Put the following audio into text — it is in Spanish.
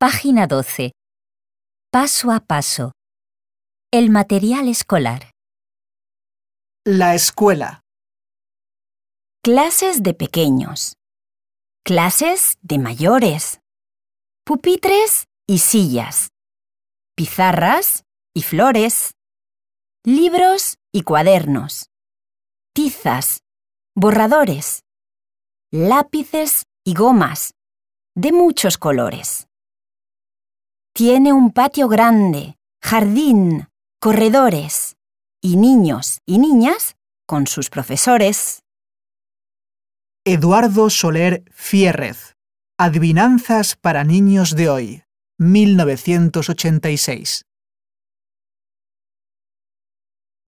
Página 12. Paso a paso. El material escolar. La escuela. Clases de pequeños. Clases de mayores. Pupitres y sillas. Pizarras y flores. Libros y cuadernos. Tizas. Borradores. Lápices y gomas. De muchos colores. Tiene un patio grande, jardín, corredores y niños y niñas con sus profesores. Eduardo Soler Fierrez. Adivinanzas para niños de hoy. 1986.